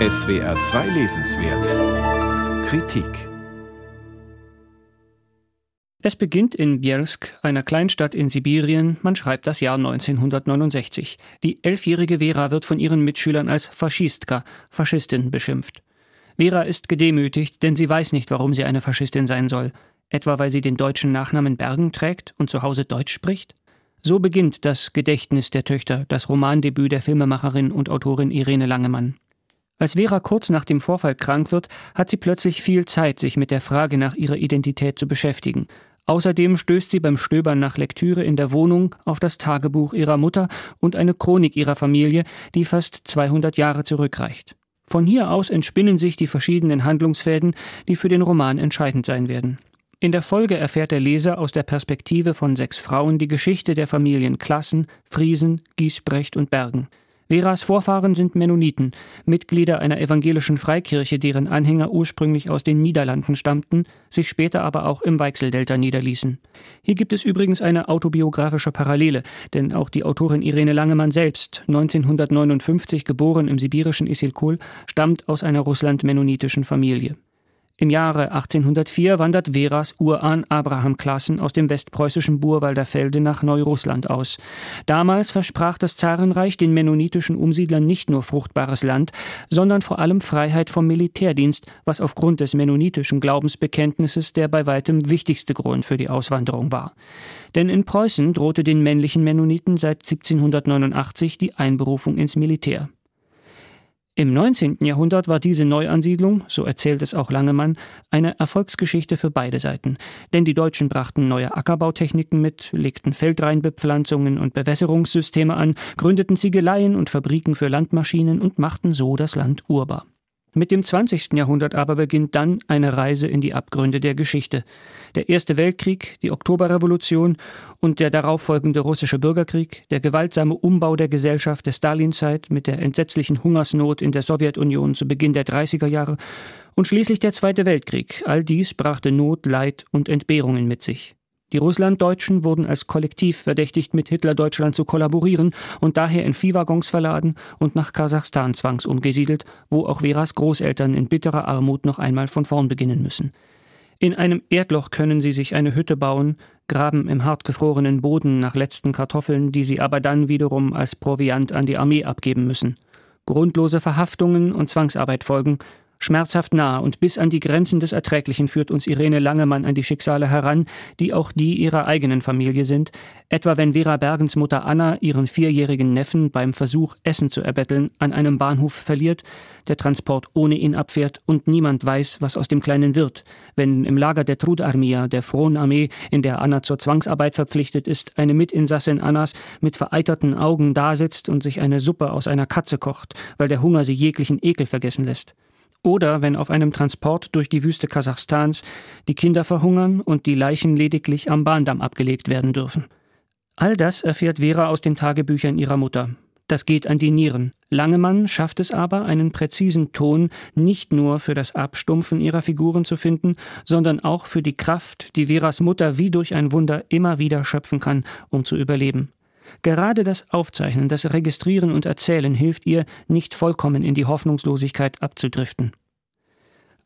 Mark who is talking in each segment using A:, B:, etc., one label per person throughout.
A: SWR 2 Lesenswert Kritik
B: Es beginnt in Bielsk, einer Kleinstadt in Sibirien. Man schreibt das Jahr 1969. Die elfjährige Vera wird von ihren Mitschülern als Faschistka, Faschistin, beschimpft. Vera ist gedemütigt, denn sie weiß nicht, warum sie eine Faschistin sein soll. Etwa weil sie den deutschen Nachnamen Bergen trägt und zu Hause Deutsch spricht? So beginnt das Gedächtnis der Töchter, das Romandebüt der Filmemacherin und Autorin Irene Langemann. Als Vera kurz nach dem Vorfall krank wird, hat sie plötzlich viel Zeit, sich mit der Frage nach ihrer Identität zu beschäftigen. Außerdem stößt sie beim Stöbern nach Lektüre in der Wohnung auf das Tagebuch ihrer Mutter und eine Chronik ihrer Familie, die fast 200 Jahre zurückreicht. Von hier aus entspinnen sich die verschiedenen Handlungsfäden, die für den Roman entscheidend sein werden. In der Folge erfährt der Leser aus der Perspektive von sechs Frauen die Geschichte der Familien Klassen, Friesen, Giesbrecht und Bergen. Veras Vorfahren sind Mennoniten, Mitglieder einer evangelischen Freikirche, deren Anhänger ursprünglich aus den Niederlanden stammten, sich später aber auch im Weichseldelta niederließen. Hier gibt es übrigens eine autobiografische Parallele, denn auch die Autorin Irene Langemann selbst, 1959 geboren im sibirischen Isilkul, stammt aus einer russland-mennonitischen Familie. Im Jahre 1804 wandert Veras Urahn Abraham Klassen aus dem westpreußischen Burwalder Felde nach Neurussland aus. Damals versprach das Zarenreich den mennonitischen Umsiedlern nicht nur fruchtbares Land, sondern vor allem Freiheit vom Militärdienst, was aufgrund des mennonitischen Glaubensbekenntnisses der bei weitem wichtigste Grund für die Auswanderung war. Denn in Preußen drohte den männlichen Mennoniten seit 1789 die Einberufung ins Militär. Im 19. Jahrhundert war diese Neuansiedlung, so erzählt es auch Langemann, eine Erfolgsgeschichte für beide Seiten. Denn die Deutschen brachten neue Ackerbautechniken mit, legten Feldreinbepflanzungen und Bewässerungssysteme an, gründeten Ziegeleien und Fabriken für Landmaschinen und machten so das Land urbar. Mit dem 20. Jahrhundert aber beginnt dann eine Reise in die Abgründe der Geschichte. Der Erste Weltkrieg, die Oktoberrevolution und der darauffolgende russische Bürgerkrieg, der gewaltsame Umbau der Gesellschaft der Stalinzeit mit der entsetzlichen Hungersnot in der Sowjetunion zu Beginn der 30er Jahre und schließlich der Zweite Weltkrieg, all dies brachte Not, Leid und Entbehrungen mit sich. Die Russlanddeutschen wurden als Kollektiv verdächtigt, mit Hitler-Deutschland zu kollaborieren und daher in Viehwaggons verladen und nach Kasachstan zwangsumgesiedelt, wo auch Veras Großeltern in bitterer Armut noch einmal von vorn beginnen müssen. In einem Erdloch können sie sich eine Hütte bauen, graben im hartgefrorenen Boden nach letzten Kartoffeln, die sie aber dann wiederum als Proviant an die Armee abgeben müssen. Grundlose Verhaftungen und Zwangsarbeit folgen, Schmerzhaft nah und bis an die Grenzen des Erträglichen führt uns Irene Langemann an die Schicksale heran, die auch die ihrer eigenen Familie sind, etwa wenn Vera Bergens Mutter Anna ihren vierjährigen Neffen beim Versuch, Essen zu erbetteln, an einem Bahnhof verliert, der Transport ohne ihn abfährt und niemand weiß, was aus dem Kleinen wird, wenn im Lager der Trudarmia, der Fronarmee, in der Anna zur Zwangsarbeit verpflichtet ist, eine Mitinsassin Annas mit vereiterten Augen dasitzt und sich eine Suppe aus einer Katze kocht, weil der Hunger sie jeglichen Ekel vergessen lässt. Oder wenn auf einem Transport durch die Wüste Kasachstans die Kinder verhungern und die Leichen lediglich am Bahndamm abgelegt werden dürfen. All das erfährt Vera aus den Tagebüchern ihrer Mutter. Das geht an die Nieren. Langemann schafft es aber, einen präzisen Ton nicht nur für das Abstumpfen ihrer Figuren zu finden, sondern auch für die Kraft, die Veras Mutter wie durch ein Wunder immer wieder schöpfen kann, um zu überleben. Gerade das Aufzeichnen, das Registrieren und Erzählen hilft ihr, nicht vollkommen in die Hoffnungslosigkeit abzudriften.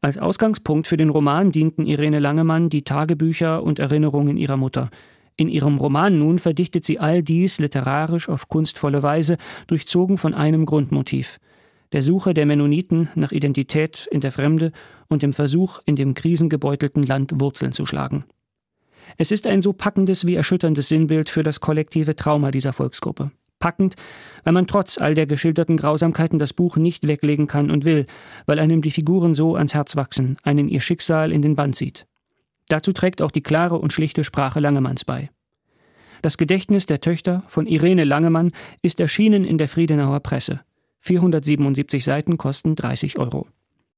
B: Als Ausgangspunkt für den Roman dienten Irene Langemann die Tagebücher und Erinnerungen ihrer Mutter. In ihrem Roman nun verdichtet sie all dies literarisch auf kunstvolle Weise, durchzogen von einem Grundmotiv der Suche der Mennoniten nach Identität in der Fremde und dem Versuch, in dem krisengebeutelten Land Wurzeln zu schlagen. Es ist ein so packendes wie erschütterndes Sinnbild für das kollektive Trauma dieser Volksgruppe. Packend, weil man trotz all der geschilderten Grausamkeiten das Buch nicht weglegen kann und will, weil einem die Figuren so ans Herz wachsen, einen ihr Schicksal in den Band sieht. Dazu trägt auch die klare und schlichte Sprache Langemanns bei. Das Gedächtnis der Töchter von Irene Langemann ist erschienen in der Friedenauer Presse. 477 Seiten kosten 30 Euro.